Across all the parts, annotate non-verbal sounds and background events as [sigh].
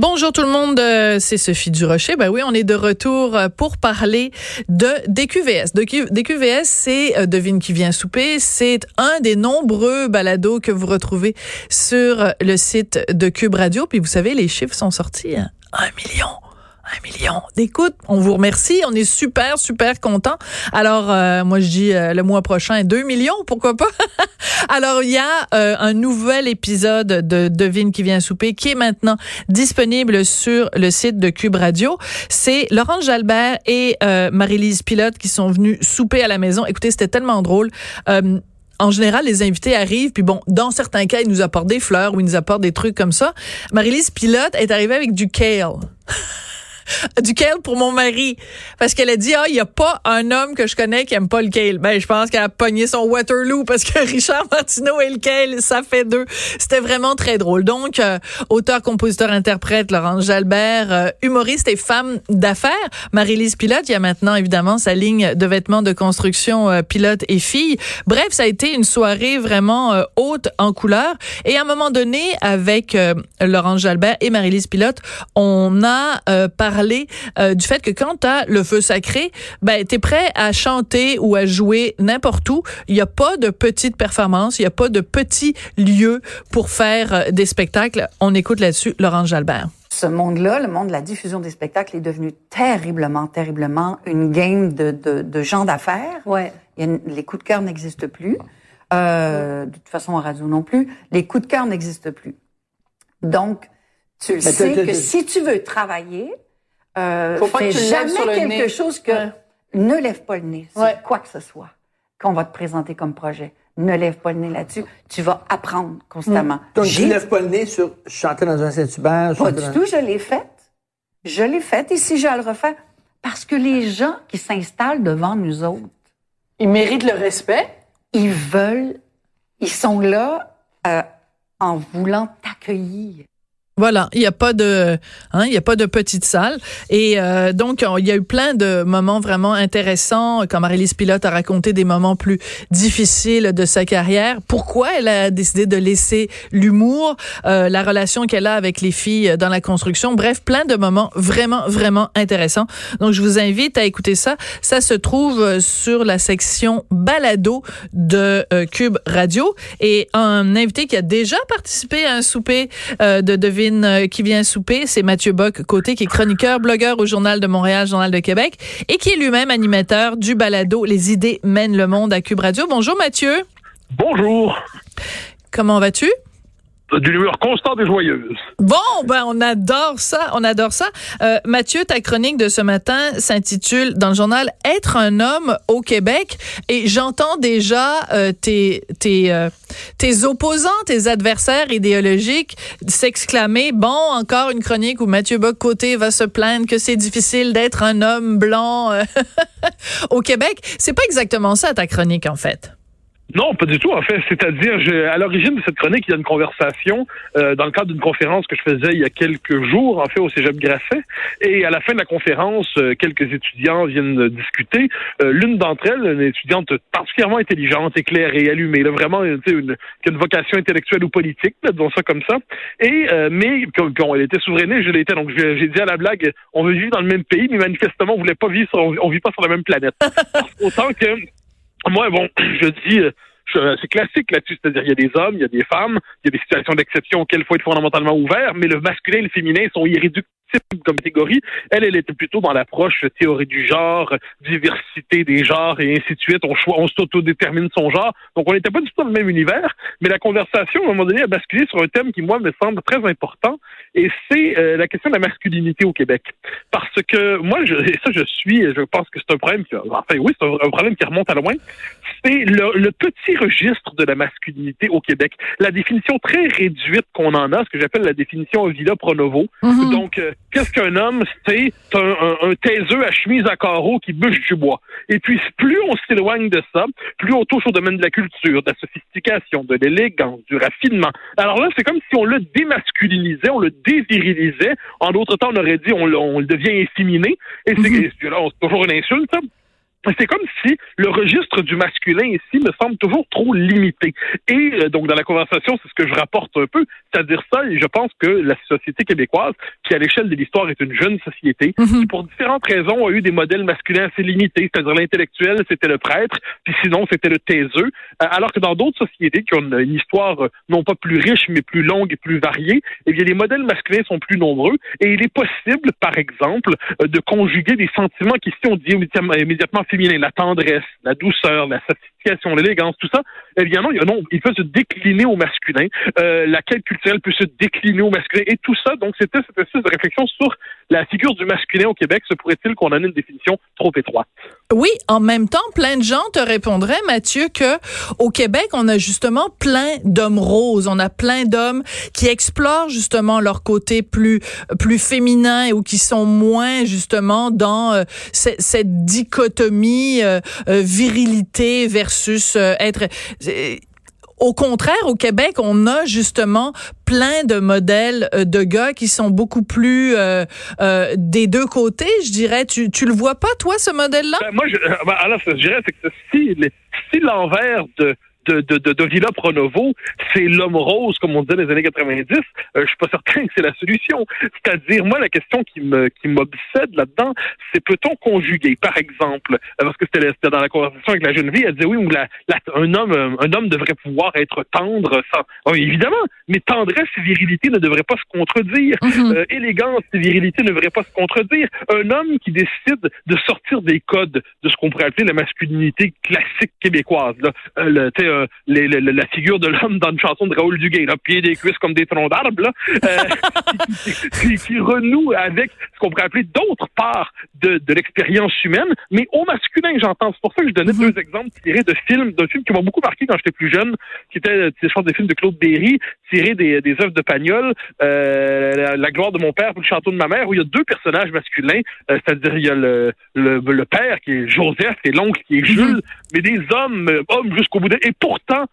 Bonjour tout le monde, euh, c'est Sophie Durocher. Ben oui, on est de retour euh, pour parler de DQVS. DQVS, c'est euh, Devine qui vient souper. C'est un des nombreux balados que vous retrouvez sur le site de Cube Radio. Puis vous savez, les chiffres sont sortis. Hein? Un million un million d'écoutes. On vous remercie. On est super, super content. Alors, euh, moi, je dis euh, le mois prochain, 2 millions, pourquoi pas? [laughs] Alors, il y a euh, un nouvel épisode de Devine qui vient souper qui est maintenant disponible sur le site de Cube Radio. C'est Laurent Jalbert et Marie-Lise Pilote qui sont venus souper à la maison. Écoutez, c'était tellement drôle en général, les invités arrivent, puis bon, dans certains cas, ils nous apportent des fleurs ou ils nous apportent des trucs comme ça. Marie-Lise Pilote est arrivée avec du kale. [laughs] [laughs] du kale pour mon mari. Parce qu'elle a dit, ah, il n'y a pas un homme que je connais qui aime pas le kale. Ben, je pense qu'elle a pogné son Waterloo parce que [laughs] Richard Martineau et le kale, ça fait deux. C'était vraiment très drôle. Donc, euh, auteur, compositeur, interprète, Laurence Jalbert, euh, humoriste et femme d'affaires, Marie-Lise Pilote. Il y a maintenant, évidemment, sa ligne de vêtements de construction euh, pilote et fille. Bref, ça a été une soirée vraiment haute en couleur. Et à un moment donné, avec Laurence Jalbert et Marie-Lise Pilote, on a parlé parler euh, du fait que quand tu as le feu sacré, ben tu es prêt à chanter ou à jouer n'importe où. Il n'y a pas de petites performances, il n'y a pas de petits lieux pour faire euh, des spectacles. On écoute là-dessus Laurent Jalbert ce monde-là, le monde de la diffusion des spectacles, est devenu terriblement, terriblement une game de, de, de gens d'affaires. Ouais. les coups de cœur n'existent plus. Euh, de toute façon, en radio non plus. Les coups de cœur n'existent plus. Donc, tu le sais que si tu veux travailler, euh, Faut pas jamais quelque chose que ne lève pas le nez sur quoi que ce soit qu'on va te présenter comme projet. Ne lève pas le nez là-dessus. Tu vas apprendre constamment. Hmm. Donc, tu lèves pas le nez sur chanter dans un Saint-Hubert? Pas du tout, je l'ai fait. Je l'ai fait et si je le refais, parce que les gens qui s'installent devant nous autres, ils méritent le respect. Ils veulent, ils sont là euh, en voulant t'accueillir. Voilà, il n'y a pas de, hein, il y a pas de petite salle. Et euh, donc, il y a eu plein de moments vraiment intéressants. Quand Marie-Lise Pilote a raconté des moments plus difficiles de sa carrière, pourquoi elle a décidé de laisser l'humour, euh, la relation qu'elle a avec les filles dans la construction? Bref, plein de moments vraiment, vraiment intéressants. Donc, je vous invite à écouter ça. Ça se trouve sur la section balado de euh, Cube Radio. Et un invité qui a déjà participé à un souper de Devine euh, qui vient souper, c'est Mathieu Bock côté qui est chroniqueur, blogueur au Journal de Montréal, Journal de Québec et qui est lui-même animateur du balado Les idées mènent le monde à Cube Radio. Bonjour Mathieu. Bonjour. Comment vas-tu? D'une humeur constante et joyeuse. Bon, ben on adore ça, on adore ça. Euh, Mathieu, ta chronique de ce matin s'intitule dans le journal Être un homme au Québec et j'entends déjà euh, tes tes euh, tes opposants, tes adversaires idéologiques s'exclamer bon encore une chronique où Mathieu Bock-Côté va se plaindre que c'est difficile d'être un homme blanc euh, [laughs] au Québec. C'est pas exactement ça ta chronique en fait. Non, pas du tout. En fait, c'est-à-dire, à l'origine de cette chronique, il y a une conversation euh, dans le cadre d'une conférence que je faisais il y a quelques jours, en fait, au Cégep Grasset. Et à la fin de la conférence, euh, quelques étudiants viennent discuter. Euh, l'une d'entre elles, une étudiante particulièrement intelligente, éclairée, allumée, là, vraiment, une, une, qui a une vocation intellectuelle ou politique, disons ça comme ça. Et mais quand elle était souverainée, je l'étais. Donc j'ai dit à la blague, on veut vivre dans le même pays, mais manifestement, on voulait pas vivre, sur, on, vit pas sur la même planète. [laughs] Autant que moi, bon, [clears throat] je dis, euh, c'est classique là-dessus, c'est-à-dire il y a des hommes, il y a des femmes, il y a des situations d'exception auxquelles il faut être fondamentalement ouvert, mais le masculin et le féminin sont irréductibles comme catégorie. Elle, elle était plutôt dans l'approche théorie du genre, diversité des genres et ainsi de suite. On, on s'autodétermine son genre. Donc, on n'était pas du tout dans le même univers. Mais la conversation, à un moment donné, a basculé sur un thème qui, moi, me semble très important. Et c'est euh, la question de la masculinité au Québec. Parce que moi, je, et ça, je suis, je pense que c'est un problème qui, enfin, oui, c'est un, problème qui remonte à loin. C'est le, le, petit registre de la masculinité au Québec. La définition très réduite qu'on en a, ce que j'appelle la définition Villa Pronovo. Mm-hmm. Donc, euh, qu'est-ce qu'un homme? C'est un, un, taiseux à chemise à carreaux qui bûche du bois. Et puis, plus on s'éloigne de ça, plus on touche au domaine de la culture, de la sophistication, de l'élégance, du raffinement. Alors là, c'est comme si on le démasculinisait, on le désirilisait. En d'autres temps, on aurait dit on, on le devient efféminé. Et c'est mm toujours une insulte, ça. C'est comme si le registre du masculin ici me semble toujours trop limité. Et euh, donc, dans la conversation, c'est ce que je rapporte un peu, c'est-à-dire ça, et je pense que la société québécoise, qui à l'échelle de l'histoire est une jeune société, mhm. qui pour différentes raisons a eu des modèles masculins assez limités, c'est-à-dire l'intellectuel, c'était le prêtre, puis sinon, c'était le taiseux, euh, alors que dans d'autres sociétés qui ont une, histoire euh, non pas plus riche, mais plus longue et plus variée, eh bien, les modèles masculins sont plus nombreux, et il est possible, par exemple, de conjuguer des sentiments qui, si on dit immédiatement la tendresse, la douceur, la sophistication, l'élégance, tout ça, évidemment, non, il peut se décliner au masculin. Euh, la quête culturelle peut se décliner au masculin. Et tout ça, donc, c'était cette espèce de réflexion sur la figure du masculin au Québec. Se pourrait-il qu'on en ait une définition trop étroite? Oui, en même temps, plein de gens te répondraient, Mathieu, que au Québec, on a justement plein d'hommes roses. On a plein d'hommes qui explorent justement leur côté plus plus féminin ou qui sont moins justement dans euh, cette dichotomie euh, euh, virilité versus être au contraire, au Québec, on a justement plein de modèles euh, de gars qui sont beaucoup plus euh, euh, des deux côtés, je dirais. Tu, tu le vois pas, toi, ce modèle-là? Ben, moi, je, ben, alors, je dirais que si, si l'envers de de, de, de, Villa Pronovo, c'est l'homme rose, comme on disait dans les années 90, euh, je suis pas certain que c'est la solution. C'est-à-dire, moi, la question qui me qui m'obsède là-dedans, c'est peut-on conjuguer, par exemple, euh, parce que c'était dans la conversation avec la jeune fille, elle disait oui, la, un homme un homme devrait pouvoir être tendre, sans, oh, évidemment, mais tendresse et virilité ne devraient pas se contredire. Mm-hmm. Euh, élégance et virilité ne devraient pas se contredire. Un homme qui décide de sortir des codes de ce qu'on pourrait appeler la masculinité classique québécoise, là, le, euh, la figure de l'homme dans une chanson de Raoul Duguay, là, pieds des cuisses comme des troncs d'arbres, euh, [laughs] qui, renoue avec ce qu'on pourrait appeler d'autres parts de, l'expérience humaine, mais au masculin, j'entends. C'est pour ça que je donnais mhm. deux exemples tirés de films, d'un film qui m'ont beaucoup marqué quand j'étais plus jeune, qui était, je pense, des films de Claude Berry, tirés des, des œuvres de Pagnol, euh, la, gloire de mon père ou le château de ma mère, où il y a deux personnages masculins, c'est-à-dire il y a le, le, père qui est Joseph et l'oncle qui est mhm. Jules, mais des hommes, hommes jusqu'au bout de... Pourtant,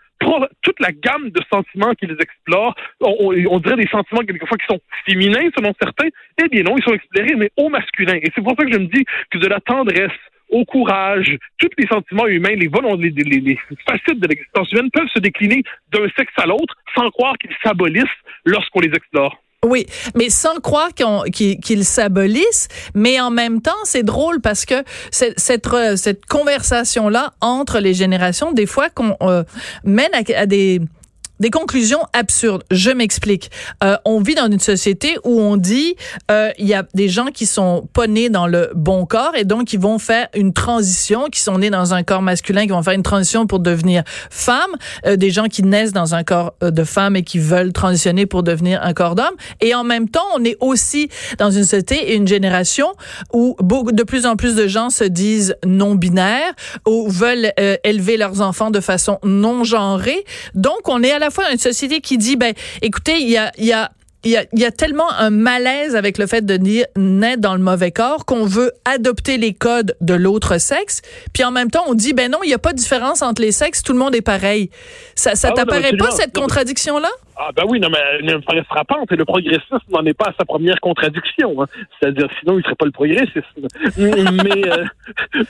toute la gamme de sentiments qu'ils explorent, on, dirait des sentiments quelquefois qui sont féminins selon certains, eh bien non, ils sont explorés, mais au masculin. Et c'est pour ça que je me dis que de la tendresse au courage, tous les sentiments humains, les, les, les, les facettes de l'existence humaine peuvent se décliner d'un sexe à l'autre sans croire qu'ils s'abolissent lorsqu'on les explore. Oui, mais sans croire qu'ils s'abolissent, mais en même temps, c'est drôle parce que cette, cette, conversation-là entre les générations, des fois, qu'on euh, mène à, des des conclusions absurdes. Je m'explique. Euh, on vit dans une société où on dit euh, il y a des gens qui sont pas nés dans le bon corps et donc ils vont faire une transition, qui sont nés dans un corps masculin, qui vont faire une transition pour devenir femme. Euh, des gens qui naissent dans un corps euh, de femme et qui veulent transitionner pour devenir un corps d'homme. Et en même temps, on est aussi dans une société et une génération où beaucoup, de plus en plus de gens se disent non binaires ou veulent euh, élever leurs enfants de façon non genrée. Donc, on est à la fois une société qui dit, ben, écoutez, il y a, il y a il y, a, il y a, tellement un malaise avec le fait de naître dans le mauvais corps qu'on veut adopter les codes de l'autre sexe. Puis en même temps, on dit, ben non, il n'y a pas de différence entre les sexes, tout le monde est pareil. Ça, ça ah t'apparaît pas cette contradiction-là? Ah ben oui, non, mais elle me paraît frappante et le progressisme n'en est pas à sa première contradiction. Hein. C'est-à-dire, sinon, il serait pas le progressisme. [laughs] mais, euh,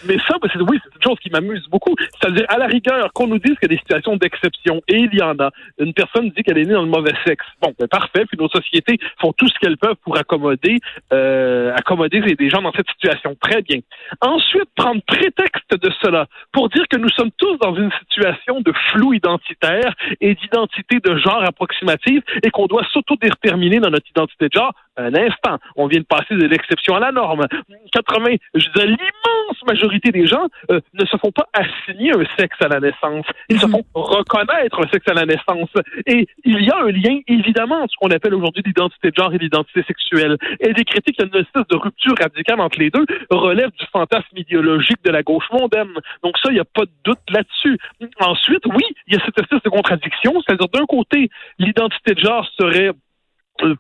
mais ça, ben, oui, c'est une chose qui m'amuse beaucoup. C'est-à-dire, à la rigueur, qu'on nous dise qu'il y a des situations d'exception, et il y en a. Une personne dit qu'elle est née dans le mauvais sexe. Bon, ben parfait, puis nos sociétés font tout ce qu'elles peuvent pour accommoder, euh, accommoder des gens dans cette situation. Très bien. Ensuite, prendre prétexte de cela pour dire que nous sommes tous dans une situation de flou identitaire et d'identité de genre et qu'on doit s'auto-déterminer dans notre identité de genre un instant. On vient de passer de l'exception à la norme. 80, je l'immense majorité des gens euh, ne se font pas assigner un sexe à la naissance. Ils se mhm. font reconnaître un sexe à la naissance. Et il y a un lien, évidemment, entre ce qu'on appelle aujourd'hui l'identité de genre et l'identité sexuelle. Et des critiques, il y a une espèce de rupture radicale entre les deux, relève du fantasme idéologique de la gauche mondaine. Donc ça, il n'y a pas de doute là-dessus. Ensuite, oui, il y a cette espèce de contradiction, c'est-à-dire d'un côté, l'identité de genre serait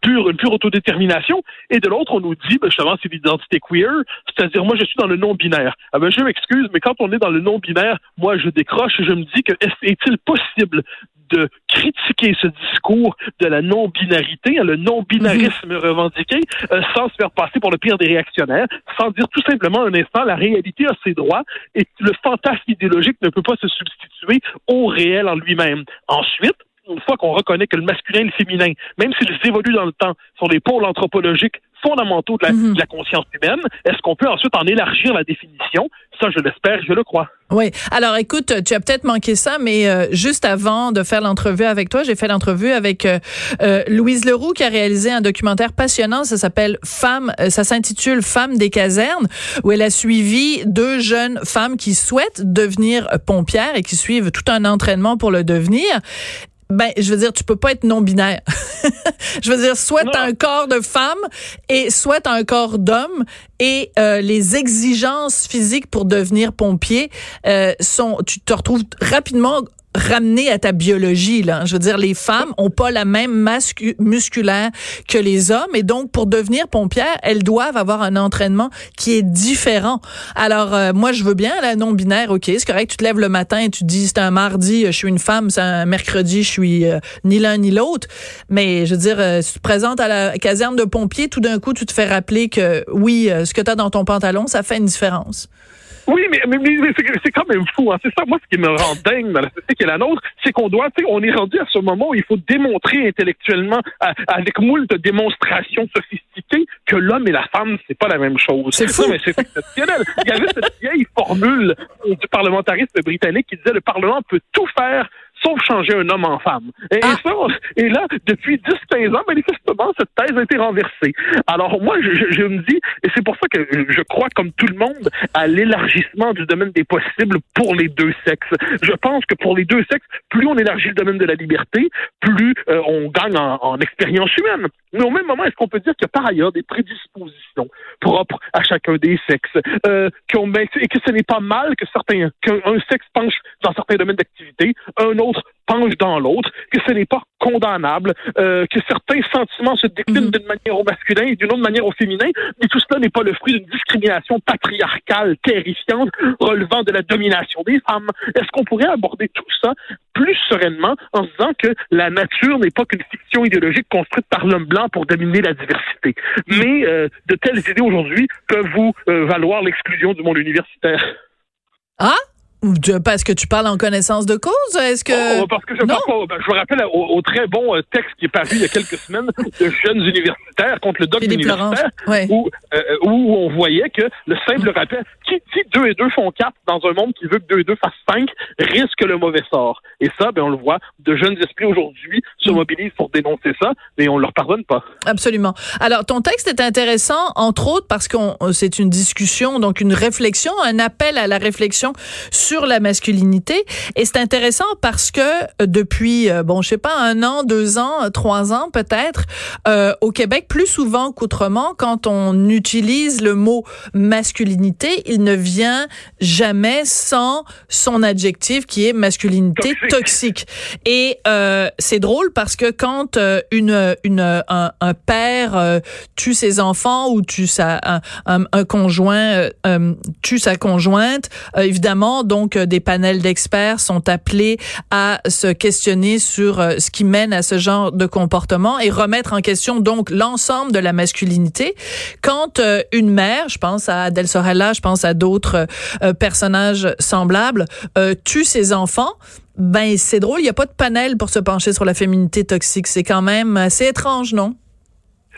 pure, une pure autodétermination, et de l'autre, on nous dit, ben, justement, c'est l'identité queer, c'est-à-dire, moi, je suis dans le non-binaire. Ah ben, je m'excuse, mais quand on est dans le non-binaire, moi, je décroche et je me dis que est-il possible de critiquer ce discours de la non-binarité, hein, le non-binarisme mhm. revendiqué, euh, sans se faire passer pour le pire des réactionnaires, sans dire tout simplement un instant, la réalité a ses droits et le fantasme idéologique ne peut pas se substituer au réel en lui-même. Ensuite, une fois qu'on reconnaît que le masculin et le féminin, même s'ils évoluent dans le temps, sont des pôles anthropologiques fondamentaux mhm. de la, conscience humaine. Est-ce qu'on peut ensuite en élargir la définition? Ça, je l'espère, je le crois. Oui. Alors, écoute, tu as peut-être manqué ça, mais euh, juste avant de faire l'entrevue avec toi, j'ai fait l'entrevue avec euh, euh, Louise Leroux qui a réalisé un documentaire passionnant. Ça s'appelle Femmes, ça s'intitule Femmes des casernes, où elle a suivi deux jeunes femmes qui souhaitent devenir pompières et qui suivent tout un entraînement pour le devenir. Ben, je veux dire, tu peux pas être non binaire. [laughs] je veux dire, soit as un corps de femme et soit as un corps d'homme et euh, les exigences physiques pour devenir pompier euh, sont, tu te retrouves rapidement ramener à ta biologie là. Je veux dire les femmes ont pas la même masse musculaire que les hommes et donc pour devenir pompière, elles doivent avoir un entraînement qui est différent. Alors euh, moi je veux bien la non binaire, OK, c'est correct, tu te lèves le matin et tu dis c'est un mardi, je suis une femme, c'est un mercredi, je suis euh, ni l'un ni l'autre, mais je veux dire euh, si tu te présentes à la caserne de pompiers, tout d'un coup tu te fais rappeler que oui, ce que tu as dans ton pantalon, ça fait une différence. Oui, mais, mais, mais c'est quand même fou. Hein. C'est ça, moi, ce qui me rend dingue dans la société qui est la nôtre, c'est qu'on doit, tu sais, on est rendu à ce moment où il faut démontrer intellectuellement, avec moult démonstrations sophistiquées, que l'homme et la femme, c'est pas la même chose. C'est fou. mais c'est exceptionnel. Il y avait cette vieille formule du parlementariste britannique qui disait le Parlement peut tout faire sauf changer un homme en femme. Et, ah. ça, et là, depuis 10-15 ans, manifestement, cette thèse a été renversée. Alors moi, je, je, me dis, et c'est pour ça que je crois, comme tout le monde, à l'élargissement du domaine des possibles pour les deux sexes. Je pense que pour les deux sexes, plus on élargit le domaine de la liberté, plus euh, on gagne en, en expérience humaine. Mais au même moment, est-ce qu'on peut dire qu'il y a par ailleurs des prédispositions propres à chacun des sexes, euh, et que ce n'est pas mal que certains, qu'un sexe penche dans certains domaines d'activité, un autre penche dans l'autre, que ce n'est pas condamnable, euh, que certains sentiments se déclinent mhm. d'une manière au masculin et d'une autre manière au féminin, mais tout cela n'est pas le fruit d'une discrimination patriarcale terrifiante relevant de la domination des femmes. Est-ce qu'on pourrait aborder tout ça plus sereinement en se disant que la nature n'est pas qu'une fiction idéologique construite par l'homme blanc pour dominer la diversité, mais euh, de telles idées aujourd'hui peuvent vous euh, valoir l'exclusion du monde universitaire. Ah? Parce que tu parles en connaissance de cause, est-ce que oh, parce que je, ben, je me rappelle au, très bon euh, texte qui est paru il y a quelques semaines de jeunes universitaires contre le dogme universitaire, où, euh, où on voyait que le simple rappel, qui dit deux et deux font quatre dans un monde qui veut que deux et deux fassent cinq, risque le mauvais sort. Et ça, ben on le voit, de jeunes esprits aujourd'hui se mm. mobilisent pour dénoncer ça, mais on leur pardonne pas. Absolument. Alors ton texte est intéressant, entre autres parce que c'est une discussion, donc une réflexion, un appel à la réflexion sur la masculinité. Et c'est intéressant parce que euh, depuis, euh, bon, je sais pas, un an, deux ans, euh, trois ans peut-être, euh, au Québec, plus souvent qu'autrement, quand on utilise le mot masculinité, il ne vient jamais sans son adjectif qui est masculinité toxique. Et euh, c'est drôle parce que quand une, une, un, un père tue ses enfants ou tue sa, un, un conjoint tue sa conjointe, évidemment, donc donc des panels d'experts sont appelés à se questionner sur euh, ce qui mène à ce genre de comportement et remettre en question donc l'ensemble de la masculinité. Quand euh, une mère, je pense à Adèle Sorella, je pense à d'autres euh, personnages semblables, tue ses enfants, ben c'est drôle, il n'y a pas de panel pour se pencher sur la féminité toxique. C'est quand même assez étrange, non?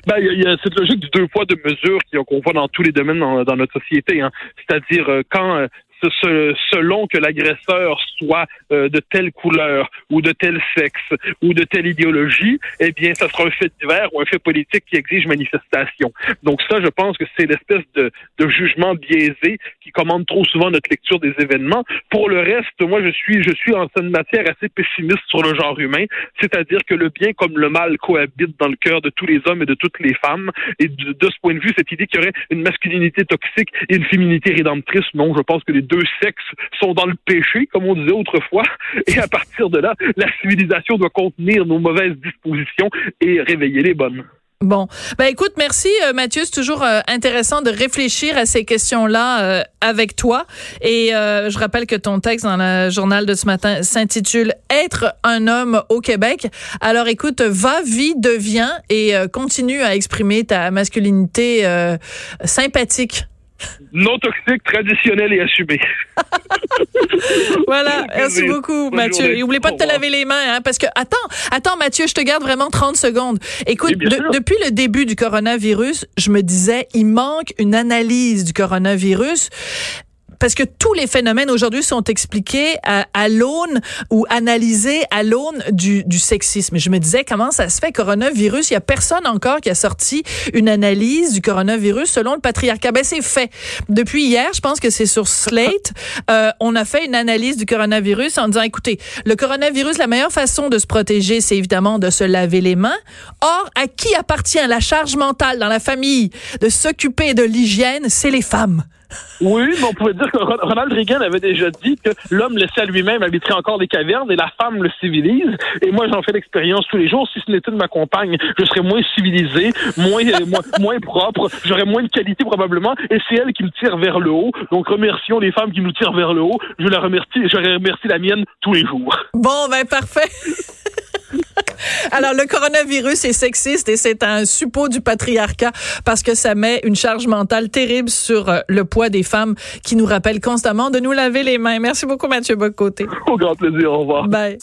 Ben, il y, a cette logique du deux poids, deux mesures qu'on voit dans tous les domaines dans, notre société. Hein. C'est-à-dire quand selon que l'agresseur soit euh, de telle couleur ou de tel sexe ou de telle idéologie, eh bien, ça sera un fait divers ou un fait politique qui exige manifestation. Donc ça, je pense que c'est l'espèce de, de, jugement biaisé qui commande trop souvent notre lecture des événements. Pour le reste, moi, je suis, je suis en cette matière assez pessimiste sur le genre humain, c'est-à-dire que le bien comme le mal cohabitent dans le cœur de tous les hommes et de toutes les femmes. Et de, ce point de vue, cette idée qu'il y aurait une masculinité toxique et une féminité rédemptrice, non, je pense que les deux sexes sont dans le péché, comme on disait autrefois, et à partir de là, la civilisation doit contenir nos mauvaises dispositions et réveiller les bonnes. Bon, ben écoute, merci euh, Mathieu, c'est toujours euh, intéressant de réfléchir à ces questions-là euh, avec toi. Et je rappelle que ton texte dans le journal de ce matin s'intitule Être un homme au Québec. Alors écoute, va, vis, deviens et continue à exprimer ta masculinité sympathique non toxique, traditionnel et assumé. [laughs] voilà, merci beaucoup, Mathieu. Et n'oublie pas de te laver les mains, hein, parce que attends, attends, Mathieu, je te garde vraiment 30 secondes. Écoute, depuis le début du coronavirus, je me disais, il manque une analyse du coronavirus parce que tous les phénomènes aujourd'hui sont expliqués à, à l'aune ou analysés à l'aune du, du sexisme. Je me disais, comment ça se fait, coronavirus? Il y a personne encore qui a sorti une analyse du coronavirus selon le patriarcat. Ben, c'est fait. Depuis hier, je pense que c'est sur Slate, [laughs] euh, on a fait une analyse du coronavirus en disant, écoutez, le coronavirus, la meilleure façon de se protéger, c'est évidemment de se laver les mains. Or, à qui appartient la charge mentale dans la famille de s'occuper de l'hygiène? C'est les femmes. Oui, mais on pouvait dire que Ronald Reagan avait déjà dit que l'homme laissé à lui-même habiterait encore des cavernes et la femme le civilise. Et moi, j'en fais l'expérience tous les jours. Si ce n'était de ma compagne, je serais moins civilisé, moins, moins, [laughs] moins propre, j'aurais moins de qualité probablement. Et c'est elle qui me tire vers le haut. Donc, remercions les femmes qui nous tirent vers le haut. Je la remercie, je remercie la mienne tous les jours. Bon, ben parfait. [laughs] [laughs] Alors, le coronavirus est sexiste et c'est un suppôt du patriarcat parce que ça met une charge mentale terrible sur euh, le poids des femmes qui nous rappellent constamment de nous laver les mains. Merci beaucoup, Mathieu Bocoté. Au grand plaisir. Au revoir. Bye.